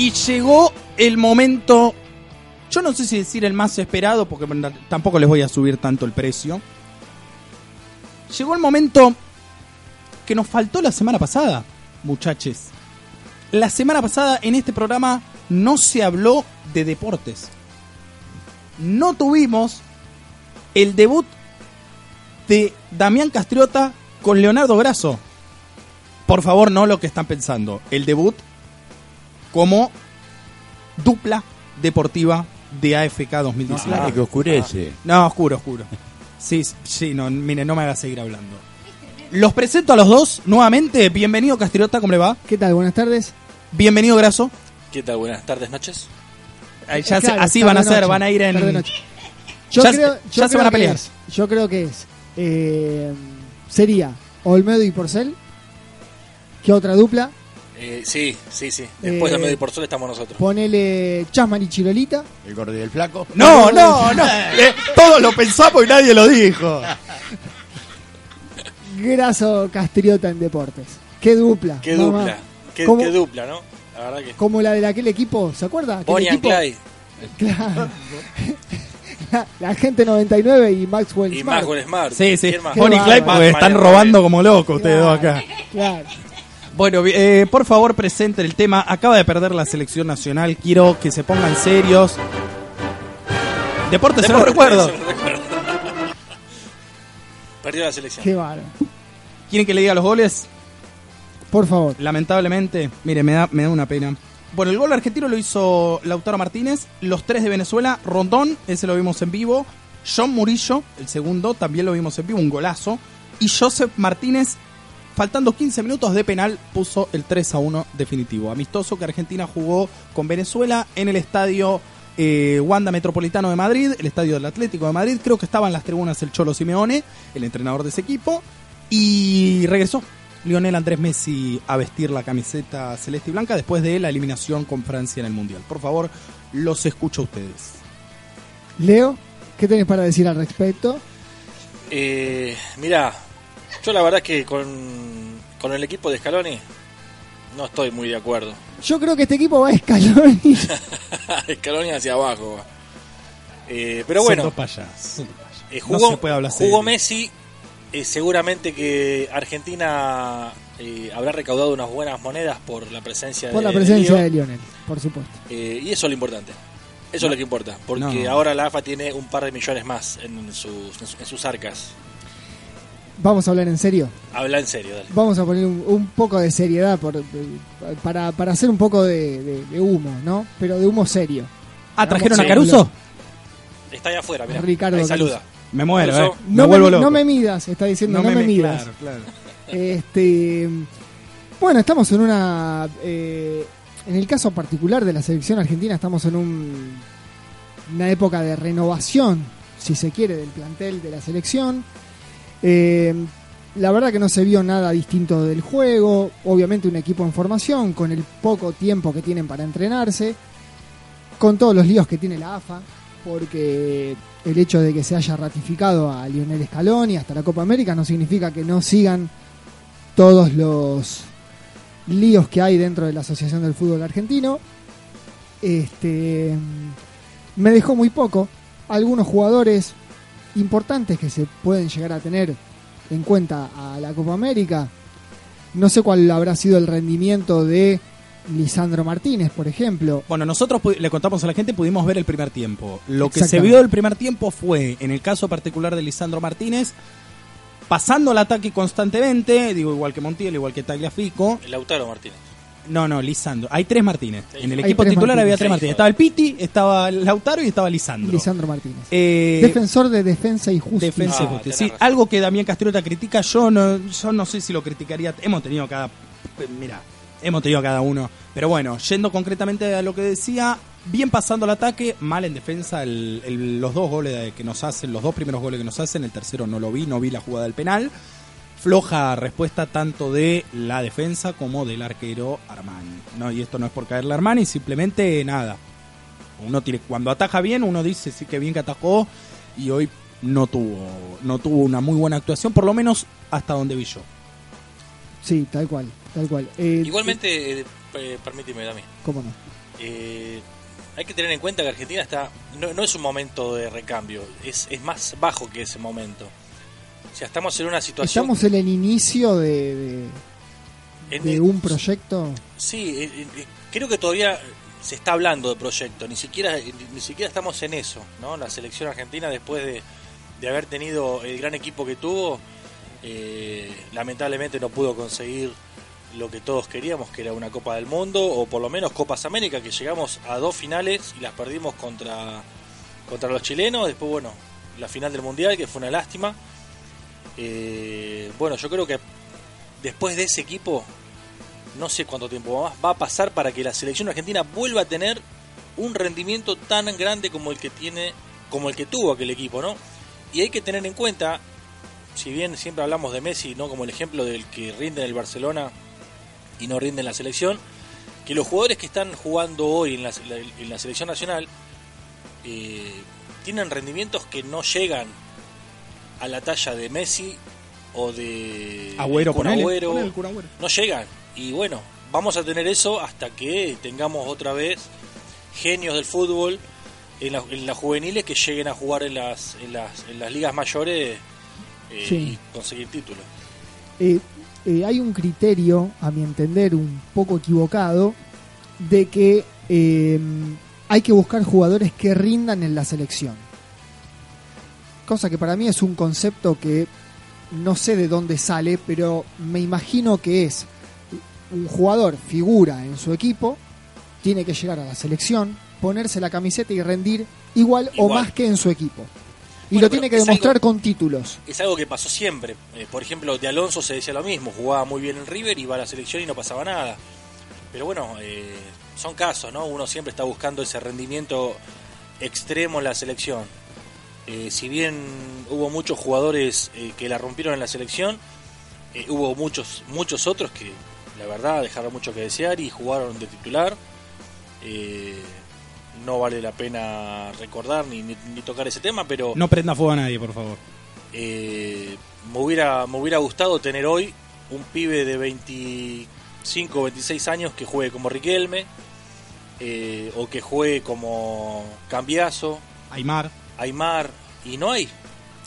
Y llegó el momento, yo no sé si decir el más esperado, porque tampoco les voy a subir tanto el precio. Llegó el momento que nos faltó la semana pasada, muchachos. La semana pasada en este programa no se habló de deportes. No tuvimos el debut de Damián Castriota con Leonardo Grasso. Por favor, no lo que están pensando. El debut como dupla deportiva de AFK 2019. Ah, que oscurece. No, oscuro, oscuro. Sí, sí, no, mire, no me haga seguir hablando. Los presento a los dos nuevamente. Bienvenido Castriota, ¿cómo le va? ¿Qué tal? Buenas tardes. Bienvenido Graso. ¿Qué tal? Buenas tardes, noches. Ahí ya se- Claro, así van a ser, noche, van a ir en... Yo Ya- creo, ya yo se van a creo que pelear. es- yo creo que es. eh, sería Olmedo y Porcel. ¿Qué otra dupla? Eh, sí, sí, sí. Después Eh, de medio por sol estamos nosotros. Ponele Chasman y Chilolita. El gordo y el flaco. No, no, no. Eh, todos lo pensamos y nadie lo dijo. Graso Castriota en deportes. ¿Qué dupla? Qué mamá. dupla. Qué, ¿Cómo- qué dupla, ¿no? La verdad que. Como la de aquel equipo, ¿se acuerda? Bonnie and Clyde Claro. la, la gente 99 y Maxwell y Smart. Maxwell Smart. Sí, sí. Bonnie y Clyde porque están robando como locos ustedes dos acá. Claro. Bueno, eh, por favor presenten el tema. Acaba de perder la selección nacional. Quiero que se pongan serios. Deportes, se los Deportes, recuerdo. se los recuerdo. Perdió la selección. Qué bárbaro. ¿Quieren que le diga los goles? Por favor. Lamentablemente, mire, me da, me da una pena. Bueno, el gol argentino lo hizo Lautaro Martínez, los tres de Venezuela, Rondón, ese lo vimos en vivo, John Murillo, el segundo, también lo vimos en vivo, un golazo, y Joseph Martínez, faltando 15 minutos de penal, puso el 3 a 1 definitivo. Amistoso que Argentina jugó con Venezuela en el estadio eh, Wanda Metropolitano de Madrid, el estadio del Atlético de Madrid, creo que estaba en las tribunas el Cholo Simeone, el entrenador de ese equipo, y regresó Lionel Andrés Messi a vestir la camiseta celeste y blanca después de la eliminación con Francia en el Mundial. Por favor, los escucho a ustedes. Leo, ¿qué tenés para decir al respecto? Eh, mira, yo la verdad que con, con el equipo de Scaloni no estoy muy de acuerdo. Yo creo que este equipo va a Scaloni. Scaloni hacia abajo. va. Eh, pero bueno, payasos. Eh, No jugó, se puede hablar jugó. Messi. eh, seguramente que Argentina eh, habrá recaudado unas buenas monedas por la presencia Por de la presencia de Lionel, por supuesto. Eh, y eso es lo importante. Eso es lo que importa. Porque No. ahora la AFA tiene un par de millones más en sus- en sus arcas. Vamos a hablar en serio. Habla en serio, dale. Vamos a poner un, un poco de seriedad por, para, para hacer un poco de, de- de humo, ¿no? Pero de humo serio. Ah, ¿trajeron a. Caruso? Está allá afuera, mira. Ricardo Ahí Caruso. saluda. Me muero, Caruso. eh. Me No vuelvo me, loco. no me midas, está diciendo, no, me, midas. Claro, claro. Este, bueno, estamos en una. eh, en el caso particular de la selección argentina, estamos en un, una época de renovación, si se quiere, del plantel de la selección. Eh, la verdad que no se vio nada distinto del juego. Obviamente, un equipo en formación, con el poco tiempo que tienen para entrenarse, con todos los líos que tiene la AFA, porque el hecho de que se haya ratificado a Lionel Scaloni hasta la Copa América no significa que no sigan todos los líos que hay dentro de la Asociación del Fútbol Argentino. Este me dejó muy poco. Algunos jugadores importantes que se pueden llegar a tener en cuenta a la Copa América. No sé cuál habrá sido el rendimiento de Lisandro Martínez, por ejemplo. Bueno, nosotros le contamos a la gente, pudimos ver el primer tiempo. Lo que se vio del primer tiempo fue, en el caso particular de Lisandro Martínez, pasando el ataque constantemente, digo igual que Montiel, igual que Tagliafico. Lautaro Martínez. No, no, Lisandro. Hay tres Martínez. Sí. En el Hay equipo tres titular había tres Sí. Martínez. Estaba el Piti, estaba el Lautaro y estaba Lisandro. Lisandro Martínez. Eh, Defensor de defensa y justicia. Defensa y Ah, justicia. Sí, algo que Damián Castrota critica, yo no, yo no sé si lo criticaría. Hemos tenido cada. Mira, hemos tenido cada uno. Pero bueno, yendo concretamente a lo que decía, bien pasando el ataque, mal en defensa. el- el- los dos goles de- que nos hacen, los dos primeros goles que nos hacen, el tercero no lo vi, no vi la jugada del penal. Floja respuesta tanto de la defensa como del arquero Armani. No, y esto no es por caerle a Armani, simplemente nada. Uno tiene, cuando ataja bien, uno dice sí que bien que atajó y hoy no tuvo, no tuvo una muy buena actuación, por lo menos hasta donde vi yo. Sí, tal cual, tal cual. Eh, Igualmente, eh, eh, permíteme, Dami. ¿Cómo no? Eh, hay que tener en cuenta que Argentina está no, no es un momento de recambio, es, es más bajo que ese momento. O sea, estamos en una situación... Estamos en el inicio de, de, en- de un proyecto. Sí, eh, eh, creo que todavía se está hablando de proyecto, ni siquiera ni, ni siquiera estamos en eso, ¿no? La selección argentina después de, de haber tenido el gran equipo que tuvo, eh, lamentablemente no pudo conseguir lo que todos queríamos, que era una Copa del Mundo o por lo menos Copas América, que llegamos a dos finales y las perdimos contra contra los chilenos, después bueno, la final del Mundial, que fue una lástima. Eh, bueno, yo creo que después de ese equipo no sé cuánto tiempo más va a pasar para que la selección argentina vuelva a tener un rendimiento tan grande como el que tiene como el que tuvo aquel equipo no y hay que tener en cuenta si bien siempre hablamos de Messi no como el ejemplo del que rinde en el Barcelona y no rinde en la selección que los jugadores que están jugando hoy en la, selección nacional eh, tienen rendimientos que no llegan a la talla de Messi o de Agüero, ponele, Agüero. ponele el Kun Agüero. no llegan y bueno vamos a tener eso hasta que tengamos otra vez genios del fútbol en, la- en las juveniles que lleguen a jugar en las en las, en las ligas mayores eh, Sí. y conseguir títulos Eh, eh, hay un criterio, a mi entender, un poco equivocado, de que eh, hay que buscar jugadores que rindan en la selección. Cosa que para mí es un concepto que no sé de dónde sale, pero me imagino que es un jugador figura en su equipo, tiene que llegar a la selección, ponerse la camiseta y rendir igual, o más que en su equipo. Y Bueno, lo tiene que demostrar algo- con títulos. es algo que pasó siempre. Eh, por ejemplo de Alonso se decía lo mismo jugaba muy bien en River iba a la selección y no pasaba nada. Pero bueno eh, son casos no uno siempre está buscando ese rendimiento extremo en la selección Eh, si bien hubo muchos jugadores eh, que la rompieron en la selección eh, hubo muchos muchos otros que la verdad dejaron mucho que desear y jugaron de titular Eh, no vale la pena recordar ni, ni- ni tocar ese tema pero No prenda fuego a nadie, por favor. me hubiera me hubiera gustado tener hoy un pibe de 25 26 años que juegue como Riquelme eh, o que juegue como Cambiaso Aymar. Aymar y no hay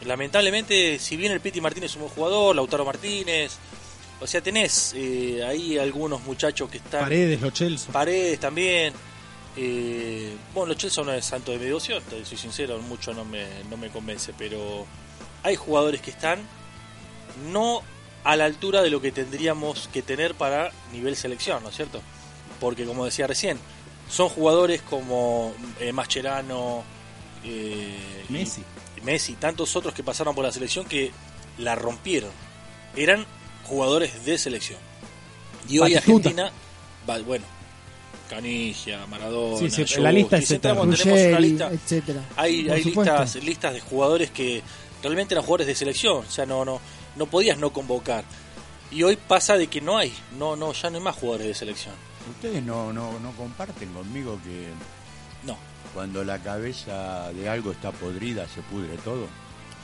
lamentablemente si bien el Piti Martínez es un buen jugador Lautaro Martínez o sea tenés eh, ahí algunos muchachos que están Paredes, Lo Celso. Paredes también. Eh, bueno, los Chelsea no es santo de mi devoción, soy sincero, mucho no me, no me convence, pero hay jugadores que están no a la altura de lo que tendríamos que tener para nivel selección, ¿no es cierto? Porque como decía recién, son jugadores como eh, Mascherano, eh, y- Messi. y Messi, tantos otros que pasaron por la selección que la rompieron. Eran jugadores de selección. Y hoy Batistuta. Argentina, va- bueno, Canigia, Maradona, Sí, la lista eterna. tenemos una Ruggeri, lista, etcétera. hay, listas, listas de jugadores que realmente eran jugadores de selección, o sea, no, no, no podías no convocar. Y hoy pasa de que no hay, no, no, ya no hay más jugadores de selección. Ustedes no, no, no comparten conmigo que No. Cuando la cabeza de algo está podrida se pudre todo.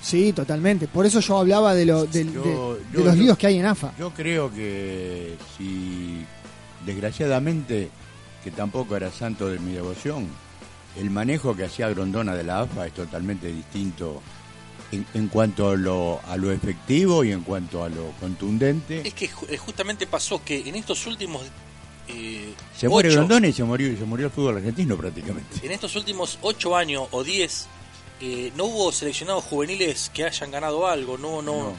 Sí, totalmente. Por eso yo hablaba de, lo, Yo- de, yo- de los yo- líos que hay en AFA. Yo creo que si, desgraciadamente, que tampoco era santo de mi devoción, el manejo que hacía Grondona de la AFA es totalmente distinto en, en cuanto a lo, a lo efectivo y en cuanto a lo contundente. Es que eh, justamente pasó que en estos últimos eh, Se muere ocho- Grondona y se murió, y se murió el fútbol argentino prácticamente. en estos últimos ocho años o 10 eh, no hubo seleccionados juveniles que hayan ganado algo, no, no, No.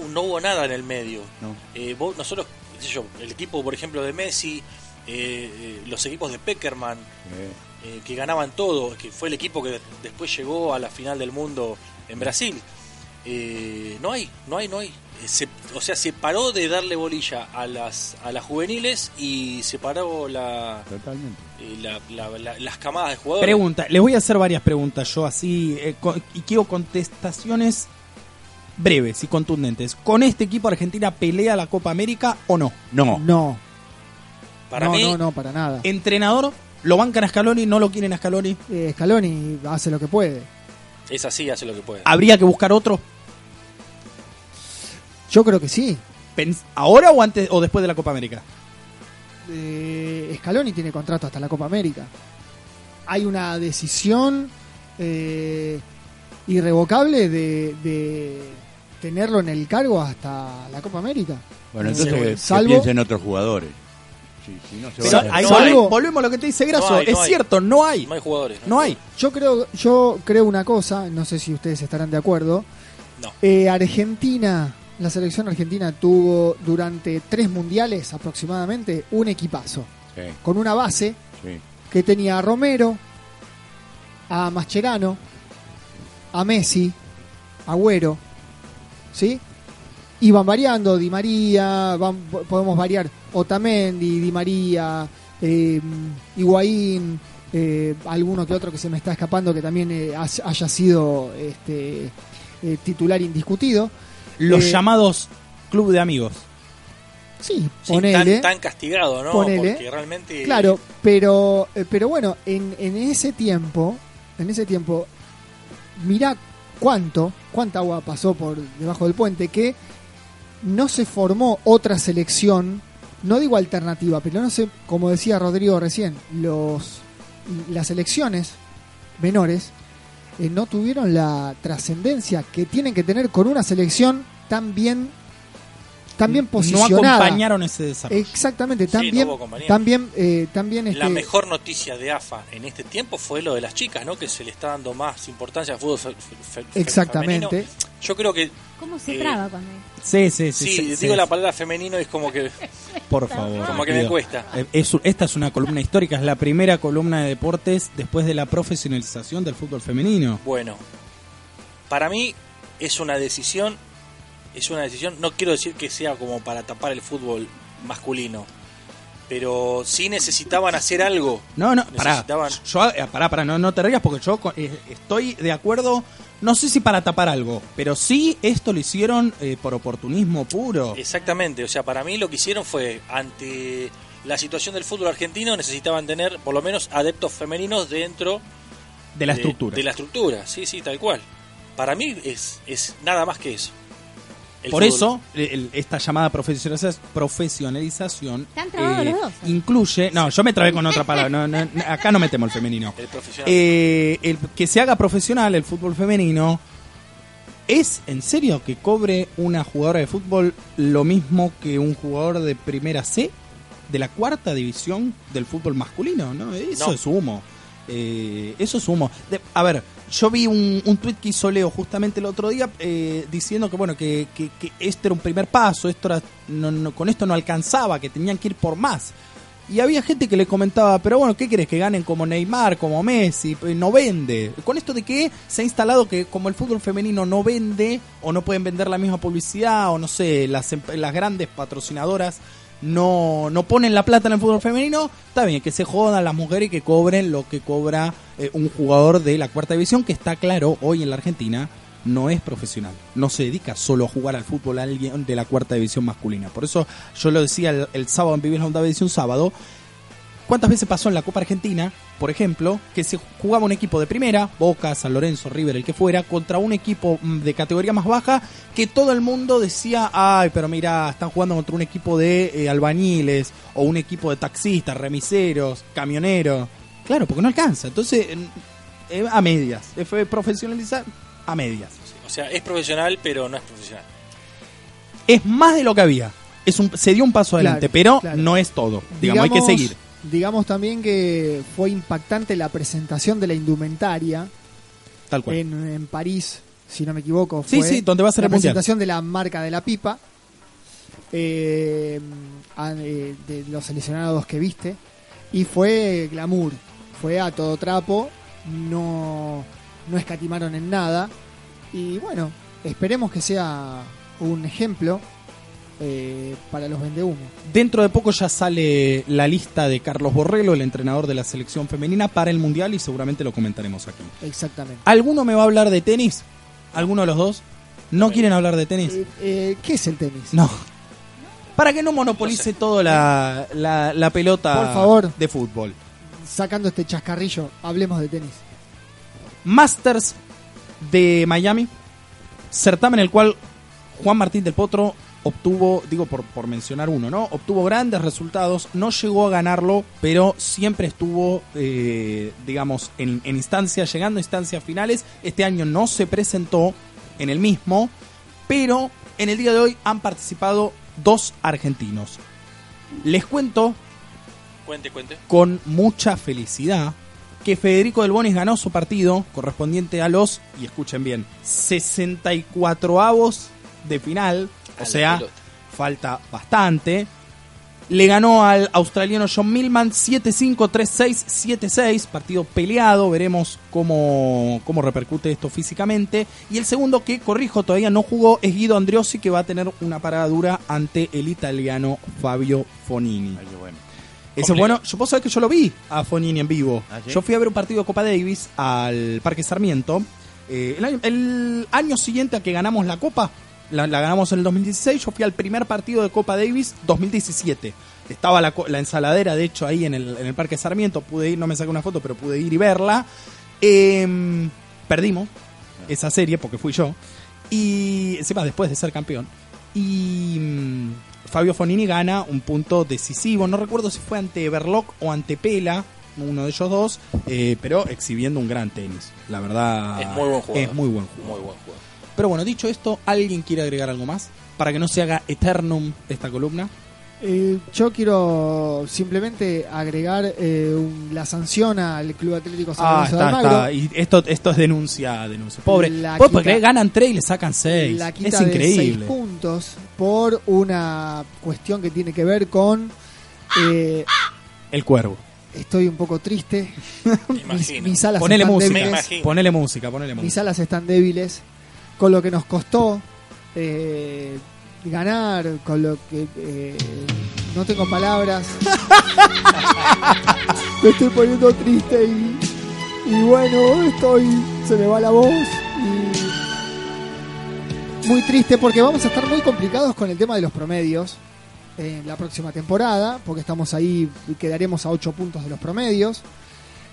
no, no hubo nada en el medio. No. Eh, vos- nosotros qué sé yo, el equipo, por ejemplo, de Messi, eh, eh, los equipos de Peckerman, que ganaban todo, que fue el equipo que después llegó a la final del mundo en Brasil. Eh, no hay, no hay, no hay. Eh, se- o sea, se paró de darle bolilla a las, a las juveniles y se paró la, totalmente. eh, la- la- la- las camadas de jugadores. Pregunta, les voy a hacer varias preguntas yo así eh, co- y quiero contestaciones breves y contundentes. ¿Con este equipo Argentina pelea la Copa América o no? No, No, Para no, mí, no, no, para nada. ¿Entrenador? ¿Lo bancan a Scaloni? ¿No lo quieren a Scaloni? Eh, Scaloni hace lo que puede. Es así, hace lo que puede. ¿Habría que buscar otro? Yo creo que sí. Pens- ¿Ahora o antes o después de la Copa América? Eh, Scaloni tiene contrato hasta la Copa América. Hay una decisión eh, irrevocable de, de tenerlo en el cargo hasta la Copa América. bueno, Eh, entonces que salvo- piensen otros jugadores. Sí, si no se Pero van a- ahí no vol- hay. volvemos a lo que te dice Graso. No hay, no es hay. cierto, no hay. No hay jugadores. No hay. Yo creo, yo creo una cosa, no sé si ustedes estarán de acuerdo. No. Eh, Argentina, la selección argentina tuvo durante tres mundiales aproximadamente un equipazo Sí, con una base sí. que tenía a Romero, a Mascherano, a Messi, a Agüero, ¿sí? Iban variando, Di María, van- podemos variar Otamendi, Di María, eh, Higuaín, eh, alguno que otro que se me está escapando que también eh, haya sido este, eh, titular indiscutido. Los Eh, llamados club de amigos. Sí, Sí, ponele. tan, tan castigado, ¿no? Ponele. Porque realmente. Claro, pero, pero bueno, en, en ese tiempo, en ese tiempo, mira cuánto, cuánta agua pasó por debajo del puente, que no se formó otra selección, no digo alternativa, pero no sé, como decía Rodrigo recién, los las selecciones menores eh, no tuvieron la trascendencia que tienen que tener con una selección tan bien, tan bien No posicionada. acompañaron ese desarrollo. Exactamente, Sí, también, no hubo compañía. también, eh, también La este, mejor noticia de AFA en este tiempo fue lo de las chicas, ¿no? Que se le está dando más importancia al fútbol fe- Exactamente. femenino. Yo creo que, ¿Cómo se Eh, traba cuando Sí, sí, sí. sí, sí, digo sí. la palabra femenino es como que Por favor. Como que me cuesta. Eh, es- esta es una columna histórica, es la primera columna de deportes después de la profesionalización del fútbol femenino. Bueno, para mí es una decisión, es una decisión, no quiero decir que sea como para tapar el fútbol masculino, pero sí necesitaban hacer algo. No, no, pará. Necesitaban- Yo, eh, pará, pará, no, no te rías porque yo eh, estoy de acuerdo, no sé si para tapar algo, pero sí esto lo hicieron eh, por oportunismo puro. Exactamente, o sea, para mí lo que hicieron fue, ante la situación del fútbol argentino, necesitaban tener por lo menos adeptos femeninos dentro De la estructura. De la estructura, sí, sí, tal cual. Para mí es, es nada más que eso. El Por fútbol. eso, el- esta llamada profesionaliza- profesionalización Están trabados los dos. incluye... No, yo me trabé con otra palabra, no, no, no, acá no metemos el femenino. El profesional. Eh, el que se haga profesional el fútbol femenino, ¿es en serio que cobre una jugadora de fútbol lo mismo que un jugador de primera C? De la cuarta división del fútbol masculino, ¿no? Eso No. es humo. Eh, eso es humo. De- a ver, yo vi un, un tuit que hizo Leo justamente el otro día eh, diciendo que bueno que, que, este era un primer paso, esto era, no, con esto no alcanzaba, que tenían que ir por más. Y había gente que le comentaba, pero bueno, ¿qué querés? Que ganen como Neymar, como Messi, Eh, no vende. Con esto de que se ha instalado que como el fútbol femenino no vende, o no pueden vender la misma publicidad, o no sé, las, em- las grandes patrocinadoras no, no ponen la plata en el fútbol femenino, está bien, que se jodan las mujeres y que cobren lo que cobra eh, un jugador de la cuarta división, que está claro, hoy en la Argentina no es profesional, no se dedica solo a jugar al fútbol a alguien de la cuarta división masculina. Por eso yo lo decía el, sábado en Vivir la Onda División sábado, ¿Cuántas veces pasó en la Copa Argentina, por ejemplo, que se jugaba un equipo de primera, Boca, San Lorenzo, River, el que fuera, contra un equipo mm, de categoría más baja, que todo el mundo decía, ay, pero mira, están jugando contra un equipo de eh, albañiles, o un equipo de taxistas, remiseros, camioneros. Claro, porque no alcanza. Entonces, eh, a medias. Eh, Fue profesionalizar a medias. O sea, es profesional, pero no es profesional. Es más de lo que había. Es un, se dio un paso adelante, Claro, pero claro. no es todo. Digamos, hay que seguir. Digamos también que fue impactante la presentación de la indumentaria Tal cual. en, en París, si no me equivoco. Sí, fue sí, donde va a ser la el Mundial. presentación de la marca de la pipa. eh, eh, de los seleccionados que viste y fue glamour, fue a todo trapo, no, no escatimaron en nada y bueno, esperemos que sea un ejemplo eh, para los vendehumos. Dentro de poco ya sale la lista de Carlos Borrello, el entrenador de la selección femenina, para el Mundial y seguramente lo comentaremos aquí. Exactamente. ¿Alguno me va a hablar de tenis? ¿Alguno de los dos? ¿No quieren hablar de tenis? Eh, eh, ¿Qué es el tenis? No. Para que no monopolice todo la, la, la pelota Por favor. de fútbol. Sacando este chascarrillo, hablemos de tenis. Masters de Miami, certamen en el cual Juan Martín del Potro obtuvo, digo por, por mencionar uno, ¿no? Obtuvo grandes resultados, no llegó a ganarlo, pero siempre estuvo, eh, digamos, en, en instancias, llegando a instancias finales. Este año no se presentó en el mismo, pero en el día de hoy han participado dos argentinos. Les cuento Cuente, cuente. con mucha felicidad que Federico del Bonis ganó su partido correspondiente a los, y escuchen bien, 64 avos de final, o sea, pelota. falta bastante. Le ganó al australiano John Millman 7-5, 3-6, 7-6, partido peleado, veremos cómo, cómo repercute esto físicamente. Y el segundo que, corrijo, todavía no jugó es Guido Andriossi, que va a tener una parada dura ante el italiano Fabio Fonini. Ay, bueno. Complicado. bueno, yo puedo saber que yo lo vi a Fonini en vivo. ¿Ah, sí? Yo fui a ver un partido de Copa Davis al Parque Sarmiento. Eh, el, año, el año siguiente a que ganamos la Copa, la, la ganamos en el 2016, yo fui al primer partido de Copa Davis 2017. Estaba la, la ensaladera, de hecho, ahí en el, en el Parque Sarmiento. Pude ir, no me saqué una foto, pero pude ir y verla. Em, perdimos esa serie porque fui yo. Y encima después de ser campeón. Y mm, Fabio Fonini gana un punto decisivo. No recuerdo si fue ante Berloc o ante Pela, uno de ellos dos, eh, pero exhibiendo un gran tenis. La verdad Es muy buen jugador. Es muy buen jugador. Muy buen jugador. Pero bueno, dicho esto, ¿alguien quiere agregar algo más? Para que no se haga eternum esta columna. Eh, yo quiero simplemente agregar eh, un- la sanción al Club Atlético San Ah, está, Almagro. está. Y esto, esto es denuncia, denuncia. Pobre. La Pues quita- porque ganan tres y le sacan seis. La quita Es de increíble. seis puntos por una cuestión que tiene que ver con... eh, El cuervo. estoy un poco triste. Me Mis, imagino. mis alas Ponele están música. Ponele música, ponele Mis música. alas están débiles. Con lo que nos costó eh, ganar, con lo que... eh, no tengo palabras. me estoy poniendo triste y, y bueno, estoy... Se me va la voz y... Muy triste porque vamos a estar muy complicados con el tema de los promedios en la próxima temporada, porque estamos ahí, quedaremos a 8 puntos de los promedios.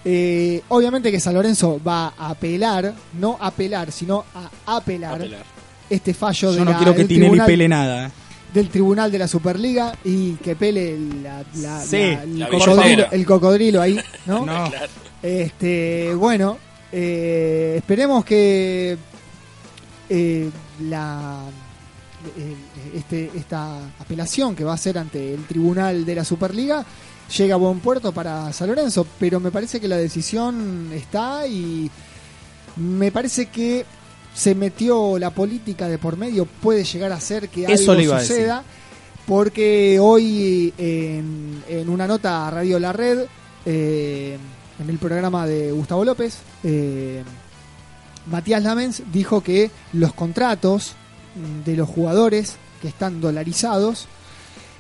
Eh, obviamente que San Lorenzo va a apelar, no a apelar, sino a apelar, Apelar. este fallo de Yo no la- quiero que del Tinelli tribunal- pele nada. eh. del tribunal de la Superliga y que pele la, la- Sí, la- el, la cocodrilo, billetera. el cocodrilo ahí, ¿no? No. Este, bueno, eh, esperemos que eh, la este, esta apelación que va a ser ante el tribunal de la Superliga llegue a buen puerto para San Lorenzo, pero me parece que la decisión está y me parece que se metió la política de por medio, puede llegar a ser que Eso algo le suceda, porque hoy en, en una nota a Radio La Red, eh, en el programa de Gustavo López, eh, Matías Lamens dijo que los contratos mm, de los jugadores que están dolarizados,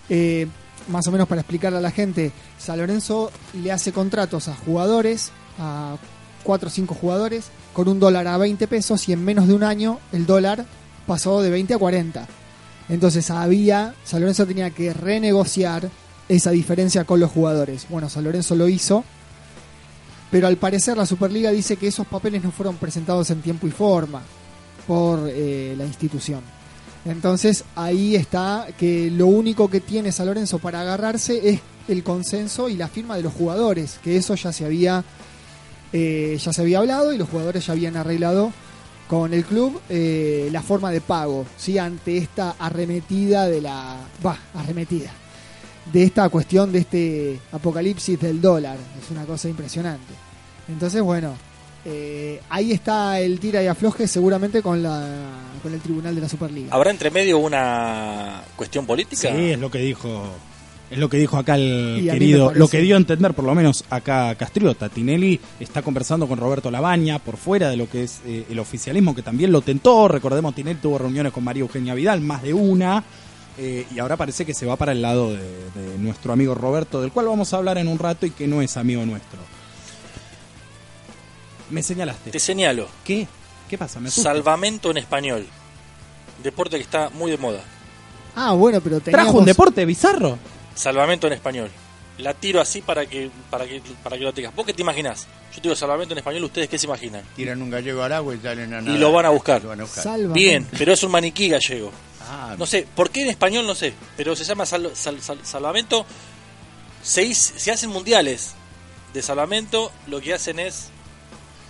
eh, más o menos para explicarle a la gente, San Lorenzo le hace contratos a jugadores, a 4 o 5 jugadores, con un dólar a 20 pesos y en menos de un año el dólar pasó de 20 a 40. Entonces había, San Lorenzo tenía que renegociar esa diferencia con los jugadores. Bueno, San Lorenzo lo hizo, pero al parecer la Superliga dice que esos papeles no fueron presentados en tiempo y forma por eh, la institución. Entonces ahí está que lo único que tiene San Lorenzo para agarrarse es el consenso y la firma de los jugadores, que eso ya se había eh, ya se había hablado y los jugadores ya habían arreglado con el club eh, la forma de pago, ¿sí? ante esta arremetida de la va arremetida de esta cuestión de este apocalipsis del dólar, es una cosa impresionante. Entonces bueno, eh, ahí está el tira y afloje seguramente con la con el tribunal de la Superliga. ¿Habrá entre medio una cuestión política? Sí, es lo que dijo. Es lo que dijo acá el Y querido, lo que dio a entender por lo menos acá Castriota. Tinelli está conversando con Roberto Labaña por fuera de lo que es eh, el oficialismo, que también lo tentó. Recordemos, Tinelli tuvo reuniones con María Eugenia Vidal, más de una. eh, y ahora parece que se va para el lado de, de nuestro amigo Roberto, del cual vamos a hablar en un rato y que no es amigo nuestro. Me señalaste. Te señalo, ¿Qué? ¿Qué pasa? Me asusta. salvamento en español. Deporte que está muy de moda. Ah, bueno, pero teníamos... ¿Trajo un deporte bizarro? Salvamento en español. La tiro así para que para que para que lo tengas. ¿Vos qué te imaginás? Yo te digo salvamento en español, ¿ustedes qué se imaginan? Tiran un gallego al agua y salen a nada. lo van a buscar. Lo van a buscar. Bien, pero es un maniquí gallego. Ah, No sé, ¿por qué en español? No sé, pero se llama sal- sal- sal- salvamento. Se, se hacen mundiales de salvamento, lo que hacen es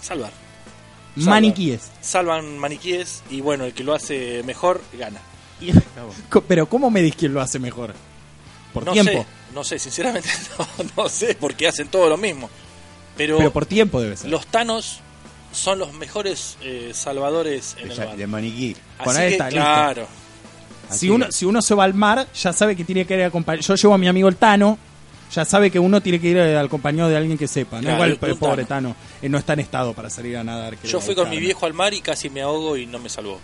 salvar. Salva. Maniquíes. Salvan maniquíes y bueno, el que lo hace mejor gana. Y- Pero ¿cómo medís quién lo hace mejor? Por no tiempo. sé, no sé, sinceramente no, no sé, porque hacen todo lo mismo. Pero, Pero por tiempo debe ser. los tanos son los mejores eh, salvadores en de, el mar. de maniquí. Con que, listo. claro, Así si, uno, es. si uno se va al mar, ya sabe que tiene que ir acompañado. Yo llevo a mi amigo el Tano, ya sabe que uno tiene que ir al acompañado de alguien que sepa. ¿no? Claro, Igual el pobre Tano. Eh, no está en estado para salir a nadar. yo fui con mi viejo al mar y casi me ahogo y no me salvó.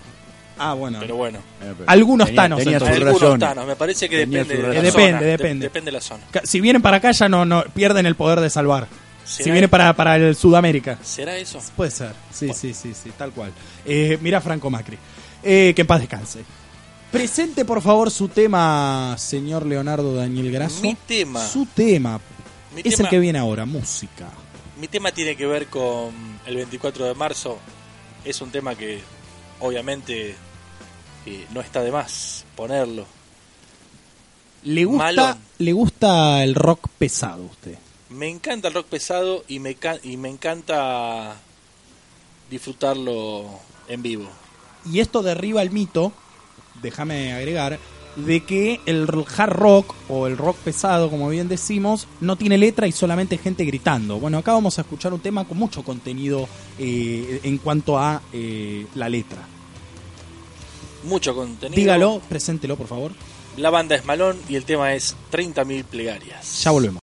Ah, bueno. Pero bueno. Eh, pero Algunos tenía- tanos, tenía. Algunos tanos, me parece que Tenía depende de la razones. zona. Depende, de- depende. depende de la zona. Si vienen para acá ya no, no pierden el poder de salvar. Si ¿Será- vienen para, para el Sudamérica. ¿Será eso? Puede ser, sí, sí, sí, sí, tal cual. Eh, mira Franco Macri. Eh, que en paz descanse. Presente, por favor, su tema, señor Leonardo Daniel Grasso. Mi tema. Su tema. Mi es tema- el que viene ahora, música. Mi tema tiene que ver con el 24 de marzo. Es un tema que obviamente eh, no está de más ponerlo. ¿Le gusta, Malón. ¿Le gusta el rock pesado a usted? Me encanta el rock pesado y me, y me encanta disfrutarlo en vivo. Y esto derriba el mito, déjame agregar, de que el hard rock o el rock pesado, como bien decimos, no tiene letra y solamente gente gritando. Bueno, acá vamos a escuchar un tema con mucho contenido eh, en cuanto a eh, la letra. Mucho contenido. Dígalo, preséntelo, por favor. La banda es Malón y el tema es 30.000 plegarias. Ya volvemos.